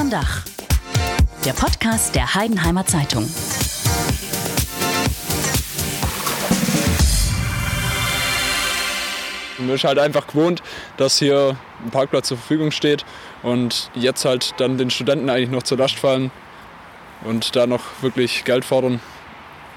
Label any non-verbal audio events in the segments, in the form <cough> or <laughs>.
Unterm Dach. Der Podcast der Heidenheimer Zeitung. Man ist halt einfach gewohnt, dass hier ein Parkplatz zur Verfügung steht und jetzt halt dann den Studenten eigentlich noch zur Last fallen und da noch wirklich Geld fordern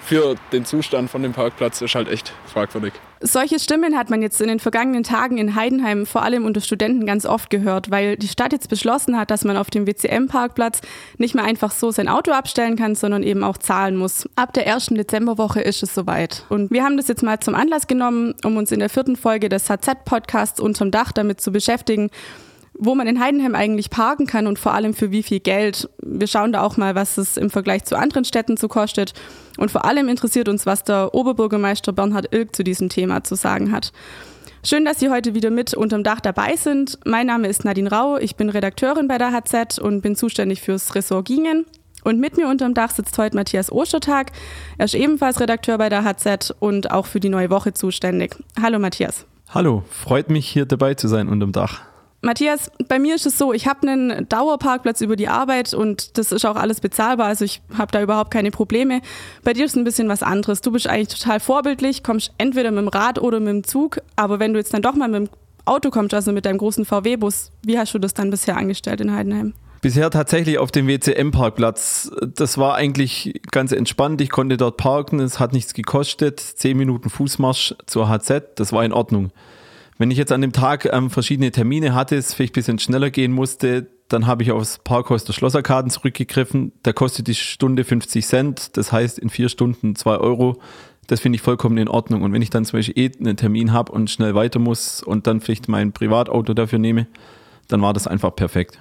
für den Zustand von dem Parkplatz ist halt echt fragwürdig. Solche Stimmen hat man jetzt in den vergangenen Tagen in Heidenheim vor allem unter Studenten ganz oft gehört, weil die Stadt jetzt beschlossen hat, dass man auf dem WCM-Parkplatz nicht mehr einfach so sein Auto abstellen kann, sondern eben auch zahlen muss. Ab der ersten Dezemberwoche ist es soweit. Und wir haben das jetzt mal zum Anlass genommen, um uns in der vierten Folge des HZ-Podcasts unterm Dach damit zu beschäftigen, wo man in Heidenheim eigentlich parken kann und vor allem für wie viel Geld. Wir schauen da auch mal, was es im Vergleich zu anderen Städten so kostet. Und vor allem interessiert uns, was der Oberbürgermeister Bernhard Ilk zu diesem Thema zu sagen hat. Schön, dass Sie heute wieder mit unterm Dach dabei sind. Mein Name ist Nadine Rau, ich bin Redakteurin bei der HZ und bin zuständig fürs Ressort Gingen. Und mit mir unterm Dach sitzt heute Matthias Ostertag. Er ist ebenfalls Redakteur bei der HZ und auch für die neue Woche zuständig. Hallo Matthias. Hallo, freut mich hier dabei zu sein unterm Dach. Matthias, bei mir ist es so, ich habe einen Dauerparkplatz über die Arbeit und das ist auch alles bezahlbar, also ich habe da überhaupt keine Probleme. Bei dir ist ein bisschen was anderes. Du bist eigentlich total vorbildlich, kommst entweder mit dem Rad oder mit dem Zug, aber wenn du jetzt dann doch mal mit dem Auto kommst, also mit deinem großen VW-Bus, wie hast du das dann bisher angestellt in Heidenheim? Bisher tatsächlich auf dem WCM-Parkplatz. Das war eigentlich ganz entspannt. Ich konnte dort parken, es hat nichts gekostet. Zehn Minuten Fußmarsch zur HZ, das war in Ordnung. Wenn ich jetzt an dem Tag ähm, verschiedene Termine hatte, es vielleicht ein bisschen schneller gehen musste, dann habe ich aufs Parkhaus der Schlosserkarten zurückgegriffen. Da kostet die Stunde 50 Cent, das heißt in vier Stunden zwei Euro. Das finde ich vollkommen in Ordnung. Und wenn ich dann zum Beispiel eh einen Termin habe und schnell weiter muss und dann vielleicht mein Privatauto dafür nehme, dann war das einfach perfekt.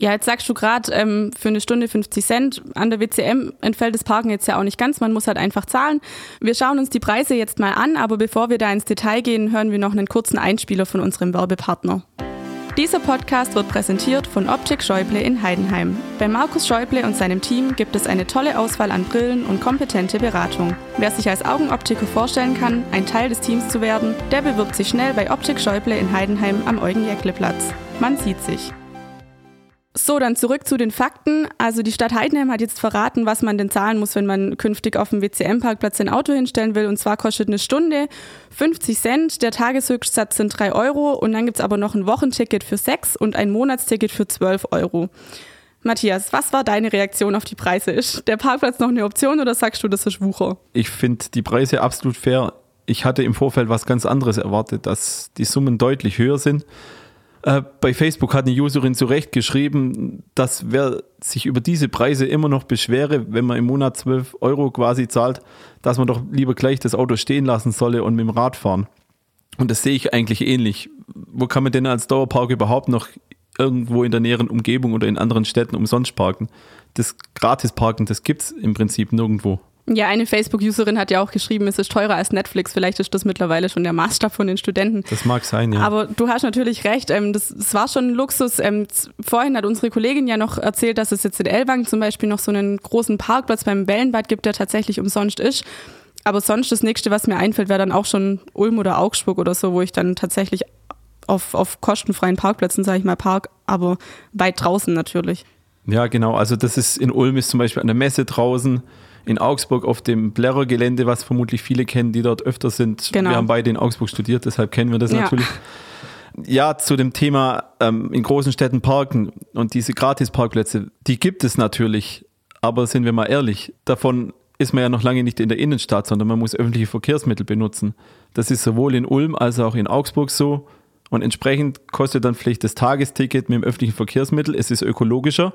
Ja, jetzt sagst du gerade, ähm, für eine Stunde 50 Cent. An der WCM entfällt das Parken jetzt ja auch nicht ganz. Man muss halt einfach zahlen. Wir schauen uns die Preise jetzt mal an, aber bevor wir da ins Detail gehen, hören wir noch einen kurzen Einspieler von unserem Werbepartner. Dieser Podcast wird präsentiert von Optik Schäuble in Heidenheim. Bei Markus Schäuble und seinem Team gibt es eine tolle Auswahl an Brillen und kompetente Beratung. Wer sich als Augenoptiker vorstellen kann, ein Teil des Teams zu werden, der bewirbt sich schnell bei Optik Schäuble in Heidenheim am Eugen-Jäckle-Platz. Man sieht sich. So, dann zurück zu den Fakten. Also die Stadt Heidenheim hat jetzt verraten, was man denn zahlen muss, wenn man künftig auf dem WCM-Parkplatz sein Auto hinstellen will. Und zwar kostet eine Stunde 50 Cent, der Tageshöchstsatz sind 3 Euro und dann gibt's aber noch ein Wochenticket für 6 und ein Monatsticket für 12 Euro. Matthias, was war deine Reaktion auf die Preise? Ist der Parkplatz noch eine Option oder sagst du, das ist Wucher? Ich finde die Preise absolut fair. Ich hatte im Vorfeld was ganz anderes erwartet, dass die Summen deutlich höher sind. Äh, bei Facebook hat eine Userin zu Recht geschrieben, dass wer sich über diese Preise immer noch beschwere, wenn man im Monat 12 Euro quasi zahlt, dass man doch lieber gleich das Auto stehen lassen solle und mit dem Rad fahren. Und das sehe ich eigentlich ähnlich. Wo kann man denn als Dauerpark überhaupt noch irgendwo in der näheren Umgebung oder in anderen Städten umsonst parken? Das Gratisparken, das gibt es im Prinzip nirgendwo. Ja, eine Facebook-Userin hat ja auch geschrieben, es ist teurer als Netflix. Vielleicht ist das mittlerweile schon der Maßstab von den Studenten. Das mag sein, ja. Aber du hast natürlich recht, ähm, das, das, war schon ein Luxus. Ähm, vorhin hat unsere Kollegin ja noch erzählt, dass es jetzt in Elwang zum Beispiel noch so einen großen Parkplatz beim Wellenbad gibt, der tatsächlich umsonst ist. Aber sonst das nächste, was mir einfällt, wäre dann auch schon Ulm oder Augsburg oder so, wo ich dann tatsächlich auf, auf kostenfreien Parkplätzen, sage ich mal, park, aber weit draußen natürlich. Ja, genau. Also das ist in Ulm ist zum Beispiel an der Messe draußen in Augsburg auf dem Blerrer-Gelände, was vermutlich viele kennen, die dort öfter sind. Genau. Wir haben beide in Augsburg studiert, deshalb kennen wir das ja. natürlich. Ja, zu dem Thema ähm, in großen Städten parken und diese Gratis-Parkplätze, die gibt es natürlich, aber sind wir mal ehrlich, davon ist man ja noch lange nicht in der Innenstadt, sondern man muss öffentliche Verkehrsmittel benutzen. Das ist sowohl in Ulm als auch in Augsburg so. Und entsprechend kostet dann vielleicht das Tagesticket mit dem öffentlichen Verkehrsmittel. Es ist ökologischer,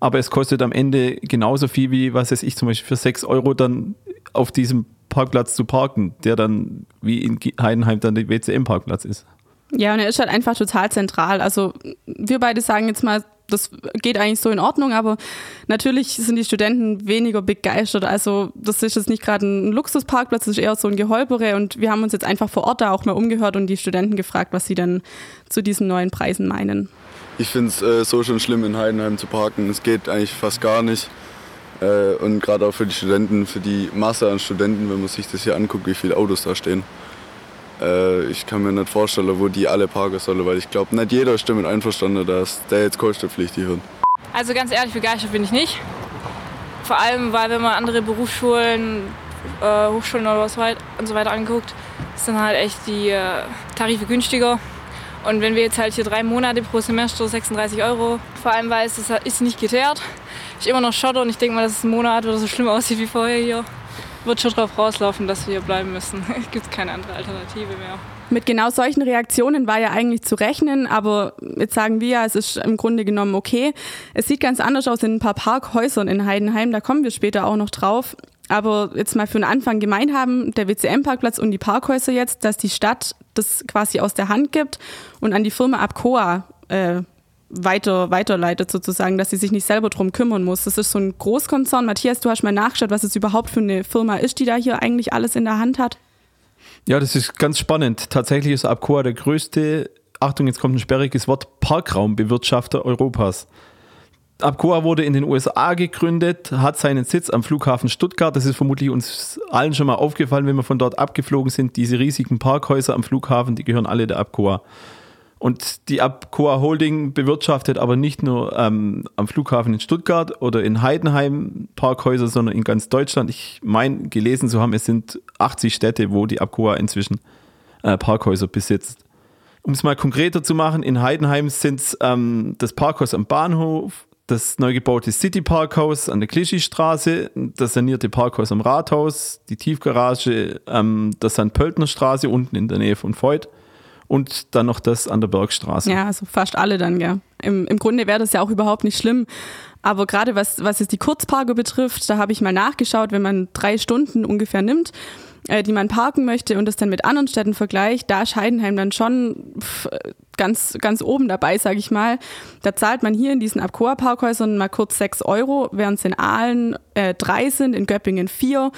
aber es kostet am Ende genauso viel wie, was weiß ich, zum Beispiel für 6 Euro dann auf diesem Parkplatz zu parken, der dann wie in Heidenheim dann der WCM-Parkplatz ist. Ja, und er ist halt einfach total zentral. Also wir beide sagen jetzt mal, das geht eigentlich so in Ordnung, aber natürlich sind die Studenten weniger begeistert. Also das ist jetzt nicht gerade ein Luxusparkplatz, das ist eher so ein Geholpere und wir haben uns jetzt einfach vor Ort da auch mal umgehört und die Studenten gefragt, was sie dann zu diesen neuen Preisen meinen. Ich finde es äh, so schon schlimm, in Heidenheim zu parken. Es geht eigentlich fast gar nicht. Äh, und gerade auch für die Studenten, für die Masse an Studenten, wenn man sich das hier anguckt, wie viele Autos da stehen. Äh, ich kann mir nicht vorstellen, wo die alle parken sollen, weil ich glaube, nicht jeder ist damit einverstanden, dass der jetzt kostenpflichtig wird. Also ganz ehrlich, begeistert bin ich nicht. Vor allem, weil wenn man andere Berufsschulen, äh, Hochschulen oder was weit und so weiter anguckt, sind halt echt die äh, Tarife günstiger. Und wenn wir jetzt halt hier drei Monate pro Semester 36 Euro, vor allem weil es ist nicht geteert, ist immer noch Schotter und ich denke mal, dass es ein Monat oder so schlimm aussieht wie vorher hier, wird schon darauf rauslaufen, dass wir hier bleiben müssen. <laughs> Es gibt keine andere Alternative mehr. Mit genau solchen Reaktionen war ja eigentlich zu rechnen, aber jetzt sagen wir ja, es ist im Grunde genommen okay. Es sieht ganz anders aus in ein paar Parkhäusern in Heidenheim, da kommen wir später auch noch drauf. Aber jetzt mal für den Anfang gemeint haben, der WCM-Parkplatz und die Parkhäuser jetzt, dass die Stadt das quasi aus der Hand gibt und an die Firma Abcoa äh, weiter, weiterleitet sozusagen, dass sie sich nicht selber drum kümmern muss. Das ist so ein Großkonzern. Matthias, du hast mal nachgeschaut, was es überhaupt für eine Firma ist, die da hier eigentlich alles in der Hand hat. Ja, das ist ganz spannend. Tatsächlich ist Abcoa der größte, Achtung, jetzt kommt ein sperriges Wort, Parkraumbewirtschafter Europas. Abcoa wurde in den USA gegründet, hat seinen Sitz am Flughafen Stuttgart. Das ist vermutlich uns allen schon mal aufgefallen, wenn wir von dort abgeflogen sind. Diese riesigen Parkhäuser am Flughafen, die gehören alle der Abcoa. Und die Abcoa Holding bewirtschaftet aber nicht nur ähm, am Flughafen in Stuttgart oder in Heidenheim Parkhäuser, sondern in ganz Deutschland. Ich meine, gelesen zu haben, es sind 80 Städte, wo die Abcoa inzwischen äh, Parkhäuser besitzt. Um es mal konkreter zu machen, in Heidenheim sind es ähm, das Parkhaus am Bahnhof, das neu gebaute City Parkhaus an der Clichy-Straße, das sanierte Parkhaus am Rathaus, die Tiefgarage ähm, der St. Pöltner Straße unten in der Nähe von Voigt und dann noch das an der Bergstraße. Ja, also fast alle dann, ja. Im, im Grunde wäre das ja auch überhaupt nicht schlimm. Aber gerade was, was jetzt die Kurzparker betrifft, da habe ich mal nachgeschaut, wenn man drei Stunden ungefähr nimmt, äh, die man parken möchte und das dann mit anderen Städten vergleicht, da ist Heidenheim dann schon pff, ganz, ganz oben dabei, sage ich mal. Da zahlt man hier in diesen Abcoa-Parkhäusern mal kurz sechs Euro, während es in Aalen äh, drei sind, in Göppingen vier.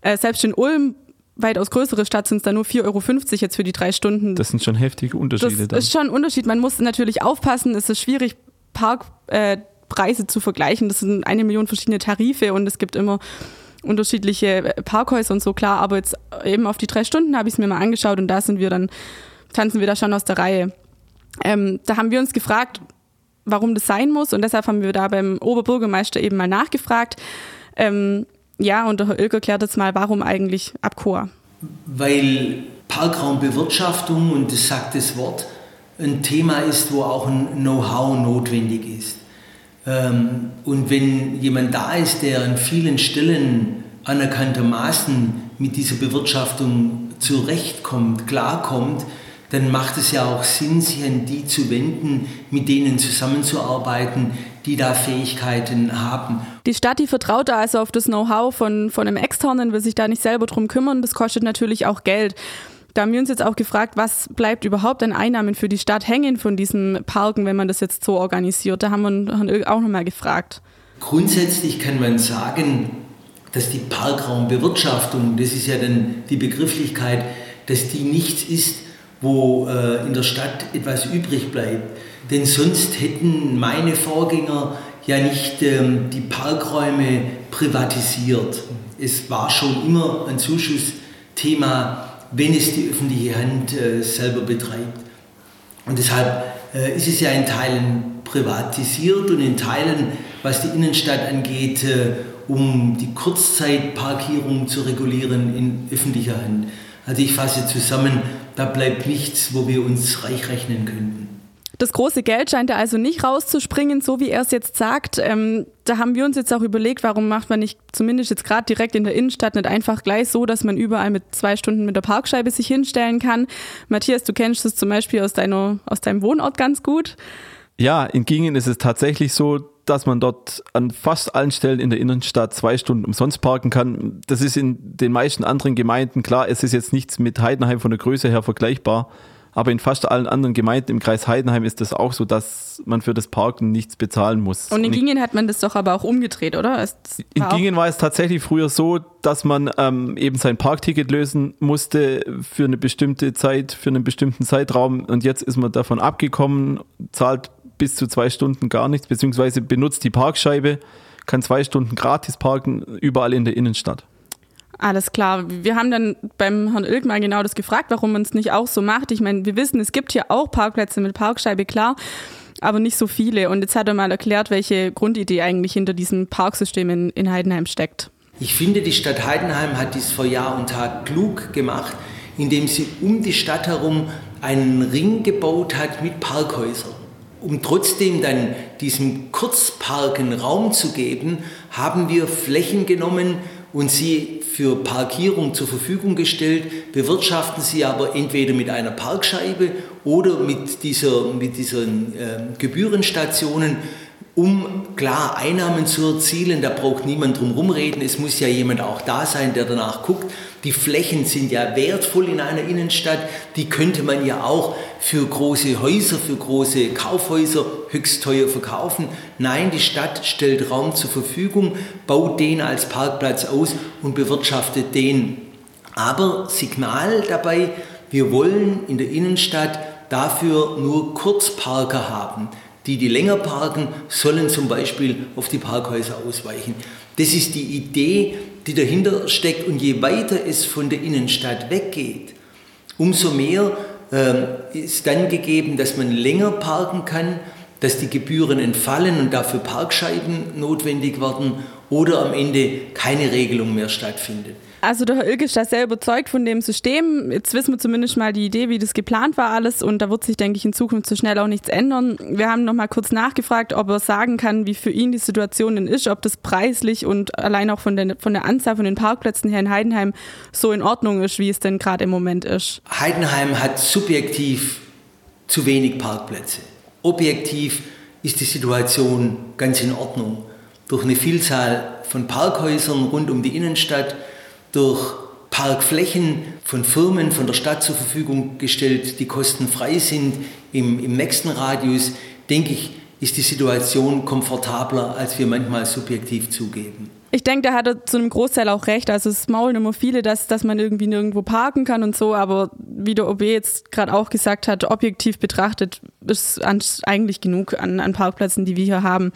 Äh, selbst in Ulm weitaus größere Stadt sind es da nur 4,50 Euro jetzt für die drei Stunden. Das sind schon heftige Unterschiede. Das dann. ist schon ein Unterschied. Man muss natürlich aufpassen. Es ist schwierig, Parkpreise äh, zu vergleichen. Das sind eine Million verschiedene Tarife und es gibt immer unterschiedliche äh, Parkhäuser und so, klar. Aber jetzt eben auf die drei Stunden habe ich es mir mal angeschaut und da sind wir dann, tanzen wir da schon aus der Reihe. Ähm, da haben wir uns gefragt, warum das sein muss und deshalb haben wir da beim Oberbürgermeister eben mal nachgefragt. Ähm, ja, und der Herr Ilker klärt jetzt mal, warum eigentlich Abchor? Weil Parkraumbewirtschaftung, und das sagt das Wort, ein Thema ist, wo auch ein Know-how notwendig ist. Ähm, und wenn jemand da ist, der an vielen Stellen anerkanntermaßen mit dieser Bewirtschaftung zurechtkommt, klarkommt, dann macht es ja auch Sinn, sich an die zu wenden, mit denen zusammenzuarbeiten, die da Fähigkeiten haben. Die Stadt, die vertraut da also auf das Know-how von, von einem Externen, will sich da nicht selber drum kümmern. Das kostet natürlich auch Geld. Da haben wir uns jetzt auch gefragt, was bleibt überhaupt an Einnahmen für die Stadt hängen von diesem Parken, wenn man das jetzt so organisiert? Da haben wir auch nochmal gefragt. Grundsätzlich kann man sagen, dass die Parkraumbewirtschaftung, das ist ja dann die Begrifflichkeit, dass die nichts ist, wo äh, in der Stadt etwas übrig bleibt. Denn sonst hätten meine Vorgänger ja nicht ähm, die Parkräume privatisiert. Es war schon immer ein Zuschussthema, wenn es die öffentliche Hand äh, selber betreibt. Und deshalb äh, ist es ja in Teilen privatisiert und in Teilen, was die Innenstadt angeht, äh, um die Kurzzeitparkierung zu regulieren in öffentlicher Hand. Also ich fasse zusammen, da bleibt nichts, wo wir uns reich rechnen könnten. Das große Geld scheint er also nicht rauszuspringen, so wie er es jetzt sagt. Ähm, da haben wir uns jetzt auch überlegt, warum macht man nicht zumindest jetzt gerade direkt in der Innenstadt nicht einfach gleich so, dass man überall mit zwei Stunden mit der Parkscheibe sich hinstellen kann. Matthias, du kennst das zum Beispiel aus, deiner, aus deinem Wohnort ganz gut. Ja, in Gingen ist es tatsächlich so, dass man dort an fast allen Stellen in der Innenstadt zwei Stunden umsonst parken kann. Das ist in den meisten anderen Gemeinden klar, es ist jetzt nichts mit Heidenheim von der Größe her vergleichbar. Aber in fast allen anderen Gemeinden im Kreis Heidenheim ist das auch so, dass man für das Parken nichts bezahlen muss. Und in Gingen hat man das doch aber auch umgedreht, oder? in Gingen war es tatsächlich früher so, dass man ähm, eben sein Parkticket lösen musste für eine bestimmte Zeit, für einen bestimmten Zeitraum. Und jetzt ist man davon abgekommen, zahlt bis zu zwei Stunden gar nichts, beziehungsweise benutzt die Parkscheibe, kann zwei Stunden gratis parken, überall in der Innenstadt. Alles klar. Wir haben dann beim Herrn Ilk mal genau das gefragt, warum man es nicht auch so macht. Ich meine, wir wissen, es gibt hier auch Parkplätze mit Parkscheibe, klar. aber nicht so viele. Und jetzt hat er mal erklärt, welche Grundidee eigentlich hinter diesem Parksystem in, in Heidenheim steckt. Ich finde, die Stadt Heidenheim hat dies vor Jahr und Tag klug gemacht, indem sie um die Stadt herum einen Ring gebaut hat mit Parkhäusern. Um trotzdem dann diesem Kurzparken Raum zu geben, haben wir Flächen genommen und sie für Parkierung zur Verfügung gestellt, bewirtschaften sie aber entweder mit einer Parkscheibe oder mit, dieser, mit diesen äh, Gebührenstationen, um klar Einnahmen zu erzielen. Da braucht niemand drum rumreden. Es muss ja jemand auch da sein, der danach guckt. Die Flächen sind ja wertvoll in einer Innenstadt. Die könnte man ja auch für große Häuser, für große Kaufhäuser höchst teuer verkaufen. Nein, die Stadt stellt Raum zur Verfügung, baut den als Parkplatz aus und bewirtschaftet den. Aber Signal dabei, wir wollen in der Innenstadt dafür nur Kurzparker haben. Die, die länger parken, sollen zum Beispiel auf die Parkhäuser ausweichen. Das ist die Idee, die dahinter steckt. Und je weiter es von der Innenstadt weggeht, umso mehr äh, ist dann gegeben, dass man länger parken kann, dass die Gebühren entfallen und dafür Parkscheiben notwendig werden oder am Ende keine Regelung mehr stattfindet. Also der Herr Ilke ist da sehr überzeugt von dem System. Jetzt wissen wir zumindest mal die Idee, wie das geplant war alles und da wird sich, denke ich, in Zukunft so schnell auch nichts ändern. Wir haben noch mal kurz nachgefragt, ob er sagen kann, wie für ihn die Situation denn ist, ob das preislich und allein auch von der, von der Anzahl von den Parkplätzen her in Heidenheim so in Ordnung ist, wie es denn gerade im Moment ist. Heidenheim hat subjektiv zu wenig Parkplätze. Objektiv ist die Situation ganz in Ordnung. Durch eine Vielzahl von Parkhäusern rund um die Innenstadt durch Parkflächen von Firmen, von der Stadt zur Verfügung gestellt, die kostenfrei sind im, im nächsten Radius, denke ich, ist die Situation komfortabler, als wir manchmal subjektiv zugeben. Ich denke, da hat er zu einem Großteil auch recht. Also es maulen immer viele, dass, dass man irgendwie nirgendwo parken kann und so. Aber wie der OB jetzt gerade auch gesagt hat, objektiv betrachtet ist eigentlich genug an, an Parkplätzen, die wir hier haben.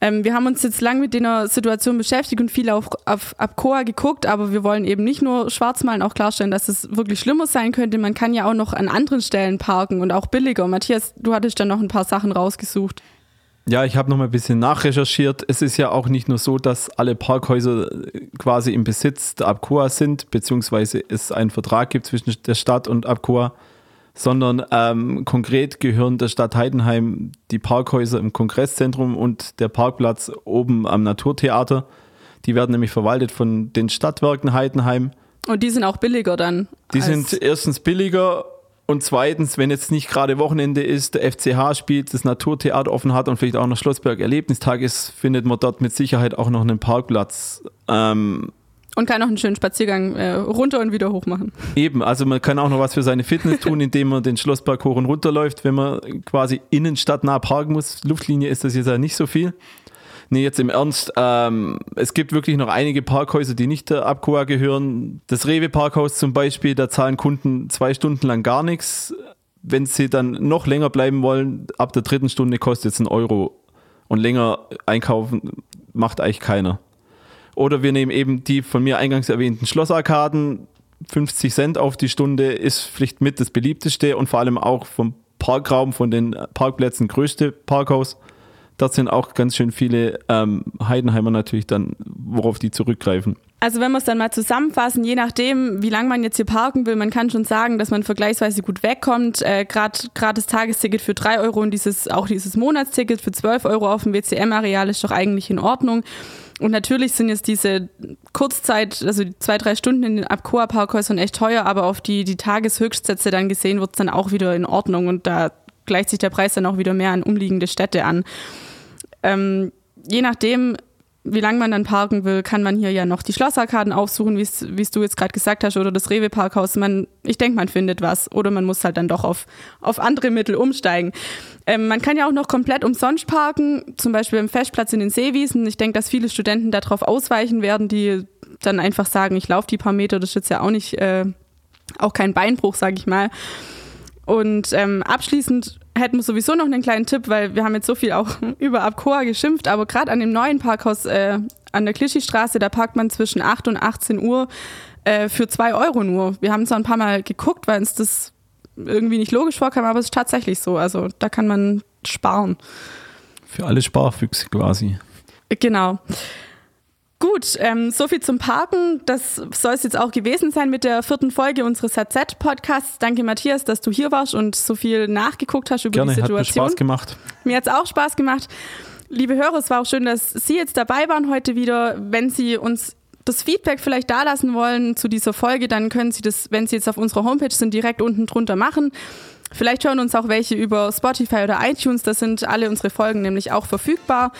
Ähm, wir haben uns jetzt lang mit der Situation beschäftigt und viel auf, auf Abcoa geguckt, aber wir wollen eben nicht nur schwarz malen, auch klarstellen, dass es wirklich schlimmer sein könnte. Man kann ja auch noch an anderen Stellen parken und auch billiger. Matthias, du hattest dann noch ein paar Sachen rausgesucht. Ja, ich habe noch mal ein bisschen nachrecherchiert. Es ist ja auch nicht nur so, dass alle Parkhäuser quasi im Besitz der Abcoa sind, beziehungsweise es einen Vertrag gibt zwischen der Stadt und Abcoa sondern ähm, konkret gehören der Stadt Heidenheim die Parkhäuser im Kongresszentrum und der Parkplatz oben am Naturtheater. Die werden nämlich verwaltet von den Stadtwerken Heidenheim. Und die sind auch billiger dann? Die sind erstens billiger und zweitens, wenn jetzt nicht gerade Wochenende ist, der FCH spielt, das Naturtheater offen hat und vielleicht auch noch Schlossberg Erlebnistag ist, findet man dort mit Sicherheit auch noch einen Parkplatz. Ähm, und kann auch einen schönen Spaziergang äh, runter und wieder hoch machen. Eben, also man kann auch noch was für seine Fitness tun, <laughs> indem man den Schlossberg hoch und runter läuft, wenn man quasi innenstadtnah parken muss. Luftlinie ist das jetzt ja nicht so viel. Nee, jetzt im Ernst, ähm, es gibt wirklich noch einige Parkhäuser, die nicht der Abcoa gehören. Das Rewe Parkhaus zum Beispiel, da zahlen Kunden zwei Stunden lang gar nichts. Wenn sie dann noch länger bleiben wollen, ab der dritten Stunde kostet es einen Euro. Und länger einkaufen macht eigentlich keiner. Oder wir nehmen eben die von mir eingangs erwähnten Schlossarkaden. 50 Cent auf die Stunde ist vielleicht mit das beliebteste und vor allem auch vom Parkraum, von den Parkplätzen größte Parkhaus. Dort sind auch ganz schön viele ähm, Heidenheimer natürlich dann, worauf die zurückgreifen. Also wenn wir es dann mal zusammenfassen, je nachdem, wie lange man jetzt hier parken will, man kann schon sagen, dass man vergleichsweise gut wegkommt. Äh, Gerade das Tagesticket für 3 Euro und dieses, auch dieses Monatsticket für 12 Euro auf dem WCM-Areal ist doch eigentlich in Ordnung. Und natürlich sind jetzt diese Kurzzeit, also zwei, drei Stunden in den Abcoa-Parkhäusern echt teuer, aber auf die, die Tageshöchstsätze dann gesehen wird es dann auch wieder in Ordnung und da gleicht sich der Preis dann auch wieder mehr an umliegende Städte an. Ähm, je nachdem, wie lange man dann parken will, kann man hier ja noch die Schlossarkaden aufsuchen, wie es du jetzt gerade gesagt hast, oder das Rewe-Parkhaus. Man, ich denke, man findet was. Oder man muss halt dann doch auf, auf andere Mittel umsteigen. Ähm, man kann ja auch noch komplett umsonst parken, zum Beispiel im Festplatz in den Seewiesen. Ich denke, dass viele Studenten darauf ausweichen werden, die dann einfach sagen, ich laufe die paar Meter, das ist jetzt ja auch nicht, äh, auch kein Beinbruch, sage ich mal. Und ähm, abschließend hätten wir sowieso noch einen kleinen Tipp, weil wir haben jetzt so viel auch <laughs> über Abcoa geschimpft, aber gerade an dem neuen Parkhaus äh, an der Klischi-Straße, da parkt man zwischen 8 und 18 Uhr äh, für 2 Euro nur. Wir haben es ein paar Mal geguckt, weil uns das irgendwie nicht logisch vorkam, aber es ist tatsächlich so. Also da kann man sparen. Für alle Sparfüchse quasi. Genau. Gut, ähm, so viel zum Parken. Das soll es jetzt auch gewesen sein mit der vierten Folge unseres HZ-Podcasts. Danke, Matthias, dass du hier warst und so viel nachgeguckt hast über Gerne, die Situation. Hat mir Spaß gemacht. Mir hat es auch Spaß gemacht. Liebe Hörer, es war auch schön, dass Sie jetzt dabei waren heute wieder. Wenn Sie uns das Feedback vielleicht da lassen wollen zu dieser Folge, dann können Sie das, wenn Sie jetzt auf unserer Homepage sind, direkt unten drunter machen. Vielleicht hören uns auch welche über Spotify oder iTunes. Da sind alle unsere Folgen nämlich auch verfügbar.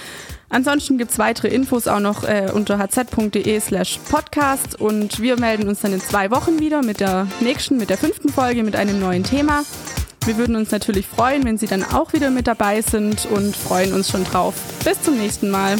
Ansonsten gibt es weitere Infos auch noch äh, unter hz.de slash podcast und wir melden uns dann in zwei Wochen wieder mit der nächsten, mit der fünften Folge mit einem neuen Thema. Wir würden uns natürlich freuen, wenn Sie dann auch wieder mit dabei sind und freuen uns schon drauf. Bis zum nächsten Mal.